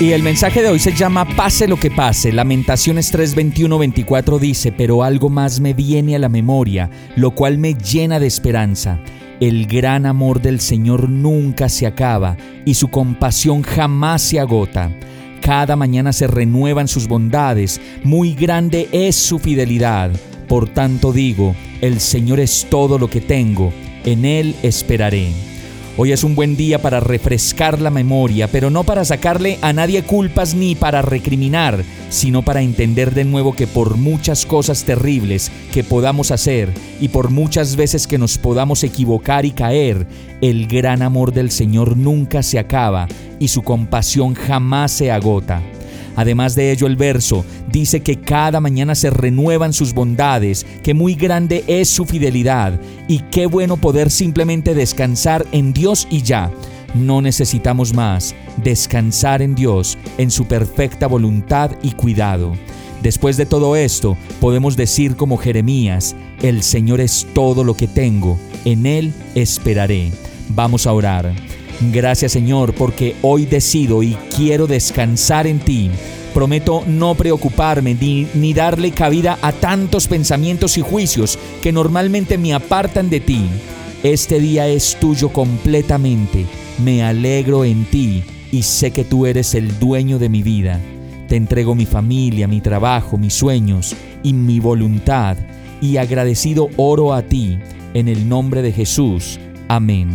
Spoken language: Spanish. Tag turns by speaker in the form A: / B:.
A: Y el mensaje de hoy se llama Pase lo que pase. Lamentaciones 3:21-24 dice, pero algo más me viene a la memoria, lo cual me llena de esperanza. El gran amor del Señor nunca se acaba y su compasión jamás se agota. Cada mañana se renuevan sus bondades, muy grande es su fidelidad. Por tanto digo, el Señor es todo lo que tengo, en Él esperaré. Hoy es un buen día para refrescar la memoria, pero no para sacarle a nadie culpas ni para recriminar, sino para entender de nuevo que por muchas cosas terribles que podamos hacer y por muchas veces que nos podamos equivocar y caer, el gran amor del Señor nunca se acaba y su compasión jamás se agota. Además de ello, el verso dice que cada mañana se renuevan sus bondades, que muy grande es su fidelidad y qué bueno poder simplemente descansar en Dios y ya. No necesitamos más, descansar en Dios, en su perfecta voluntad y cuidado. Después de todo esto, podemos decir como Jeremías, el Señor es todo lo que tengo, en Él esperaré. Vamos a orar. Gracias Señor porque hoy decido y quiero descansar en ti. Prometo no preocuparme ni, darle cabida a tantos pensamientos y juicios que normalmente me apartan de ti. Este día es tuyo completamente. Me alegro en ti y sé que tú eres el dueño de mi vida. Te entrego mi familia, mi trabajo, mis sueños y mi voluntad y agradecido oro a ti en el nombre de Jesús. Amén.